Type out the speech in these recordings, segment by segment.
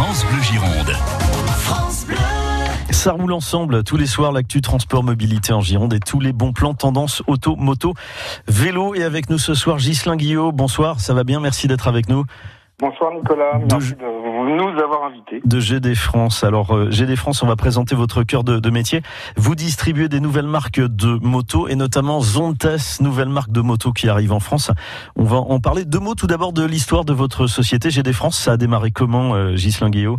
France Bleu Gironde. Ça roule ensemble tous les soirs l'actu transport mobilité en Gironde et tous les bons plans tendance auto, moto, vélo. Et avec nous ce soir Ghislain Guillot. Bonsoir, ça va bien, merci d'être avec nous. Bonsoir Nicolas, merci de, nous avoir invités. De GD France. Alors euh, GD France, on va présenter votre cœur de, métier. Vous distribuez des nouvelles marques de motos et notamment Zontes, nouvelle marque de moto qui arrive en France. On va en parler. Deux mots tout d'abord de l'histoire de votre société GD France. Ça a démarré comment, euh, Ghislain Guillot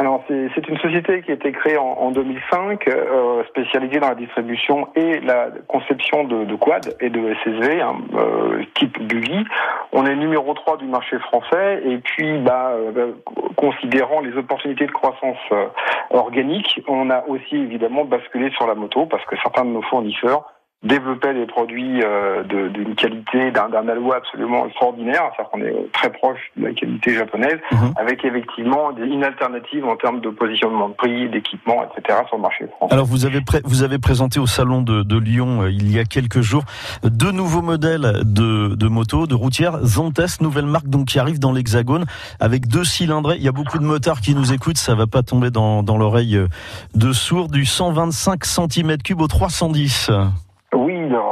alors c'est une société qui a été créée en, 2005, euh, spécialisée dans la distribution et la conception de, de quad et de SSV, hein, euh, type buggy. On est numéro 3 du marché français et puis bah, euh, considérant les opportunités de croissance euh, organique, on a aussi évidemment basculé sur la moto parce que certains de nos fournisseurs développer des produits euh, d'une qualité, d'un aloi absolument extraordinaire, c'est-à-dire qu'on est très proche de la qualité japonaise, mhm. avec effectivement des, une alternative en termes de positionnement de prix, d'équipement, etc. sur le marché français. Alors vous avez, vous avez présenté au salon de, de Lyon euh, il y a quelques jours deux nouveaux modèles de, de motos, de routières, Zontes, nouvelle marque donc qui arrive dans l'Hexagone avec deux cylindrés. Il y a beaucoup de motards qui nous écoutent, ça va pas tomber dans, dans l'oreille euh, de sourd, du 125 cm3 au 310.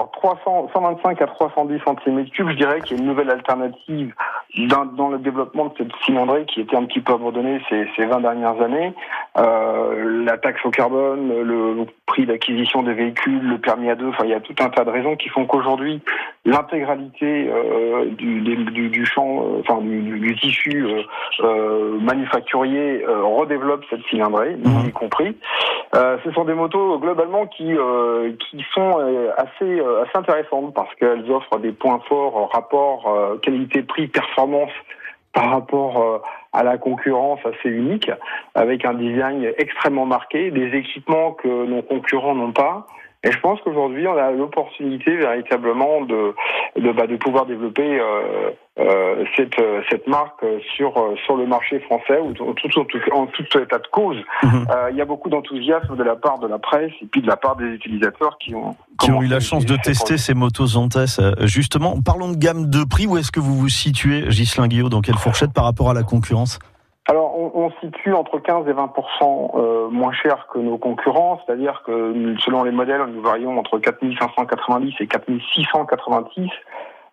Oui, alors 300, 125 à 310 cm3, je dirais qu'il y a une nouvelle alternative dans, le développement de cette cylindrée qui était un petit peu abandonnée ces, ces 20 dernières années. Euh, la taxe au carbone, le prix d'acquisition des véhicules, le permis à deux, enfin il y a tout un tas de raisons qui font qu'aujourd'hui l'intégralité euh, du, du, du, champ, euh, enfin du, du tissu euh, euh manufacturier euh, redéveloppe cette cylindrée, nous y compris. ce sont des motos globalement qui qui sont assez assez intéressantes parce qu'elles offrent des points forts rapport qualité-prix performance par rapport à la concurrence assez unique, avec un design extrêmement marqué, des équipements que nos concurrents n'ont pas. Et je pense qu'aujourd'hui, on a l'opportunité véritablement de, de, bah, de pouvoir développer euh, euh, cette, cette marque sur, sur le marché français, ou tout, tout, en tout état de cause. Mhm. Euh, il y a beaucoup d'enthousiasme de la part de la presse et puis de la part des utilisateurs qui ont, qui ont eu la chance de tester ces motos Zontes. Justement, parlons de gamme de prix. Où est-ce que vous vous situez, Ghislain Guillot, dans quelle fourchette par rapport à la concurrence? On, on, situe entre 15 et 20% euh, moins cher que nos concurrents, c'est-à-dire que selon les modèles, nous varions entre 4590 et 4686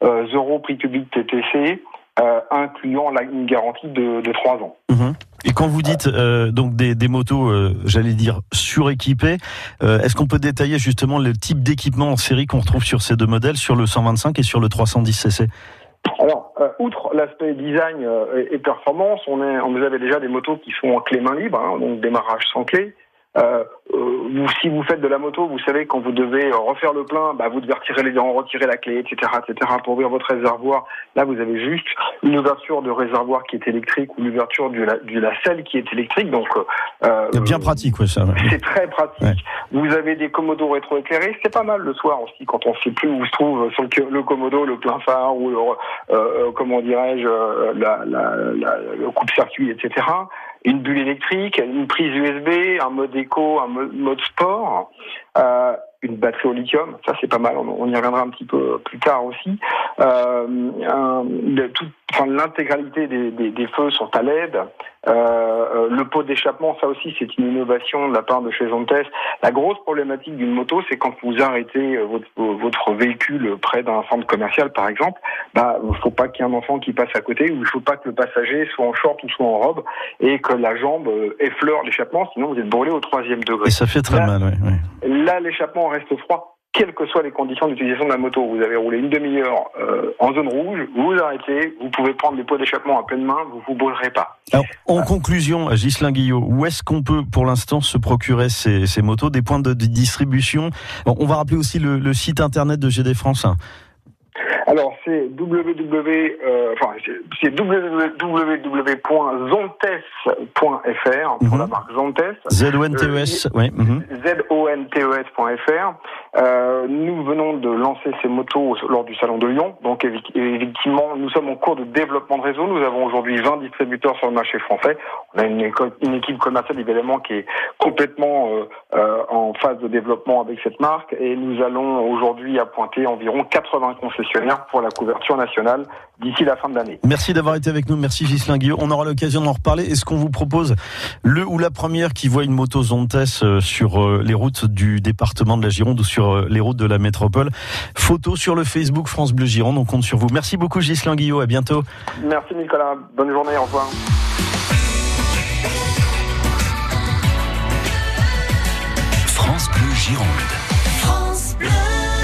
euh, euros prix public TTC, euh, incluant une garantie de, de 3 ans. Mhm. Et quand vous dites donc des, motos, j'allais dire suréquipées, est-ce qu'on peut détailler justement le type d'équipement en série qu'on retrouve sur ces deux modèles, sur le 125 et sur le 310 cc alors, euh, outre l'aspect design euh, et, performance, on, est, on vous avez déjà des motos qui sont en clé main libre, hein, donc démarrage sans clé. Euh, euh, si vous faites de la moto, vous savez quand vous devez refaire le plein, bah, vous devez retirer les dents, retirer la clé, etc., etc. Pour ouvrir votre réservoir, là vous avez juste une ouverture de réservoir qui est électrique ou l'ouverture de la, de la selle qui est électrique. Donc euh, c'est bien pratique, ouais, ça. C'est très pratique. Vous avez des commodos rétroéclairés, c'est pas mal le soir aussi quand on sait plus où se trouve sur le, le commodo, le plein phare ou le, euh, comment dirais-je, la, la, la, le coupe-circuit, etc une bulle électrique, une prise USB, un mode éco, un mode sport, euh, une batterie au lithium, ça c'est pas mal, on, y reviendra un petit peu plus tard aussi. Euh, l'intégralité des, des, des, feux sont à LED. Euh, euh, le pot d'échappement, ça aussi, c'est une innovation de la part de chez Zontes. La grosse problématique d'une moto, c'est quand vous arrêtez euh, votre, votre véhicule près d'un centre commercial, par exemple, bah, il faut pas qu'il y ait un enfant qui passe à côté, ou il faut pas que le passager soit en short ou soit en robe, et que la jambe effleure l'échappement, sinon vous êtes brûlé au troisième degré. Et ça fait très mal, oui. oui. Là, l'échappement reste froid quelles que soient les conditions d'utilisation de la moto. Vous avez roulé une demi-heure euh, en zone rouge, vous vous arrêtez, vous pouvez prendre les pots d'échappement à pleine main, vous vous brûlerez pas. Alors, en conclusion, Ghislain Guillot, où est-ce qu'on peut pour l'instant se procurer ces, ces, motos, des points de, distribution On va rappeler aussi le, le, site internet de GD France. Alors c'est www, euh, enfin c'est www.zontes.fr pour la marque Zontes. Z O N T E S, oui. Z O N T E. Euh, nous venons de lancer ces motos lors du salon de Lyon. Donc effectivement, nous sommes en cours de développement de réseau. Nous avons aujourd'hui 20 distributeurs sur le marché français. On a une, une équipe commerciale évidemment qui est complètement euh, euh, en phase de développement avec cette marque et nous allons aujourd'hui appointer environ 80 concessionnaires partenaire pour la couverture nationale d'ici la fin de l'année. Merci d'avoir été avec nous. Merci Gislain Guillaume. On aura l'occasion d'en reparler. Est-ce qu'on vous propose le ou la première qui voit une moto Zontes euh, sur euh, les routes du département de la Gironde ou sur euh, les routes de la métropole? Photo sur le Facebook France Bleu Gironde. On compte sur vous. Merci beaucoup Gislain Guillaume. À bientôt. Merci Nicolas. Bonne journée. Au revoir. France Bleu Gironde.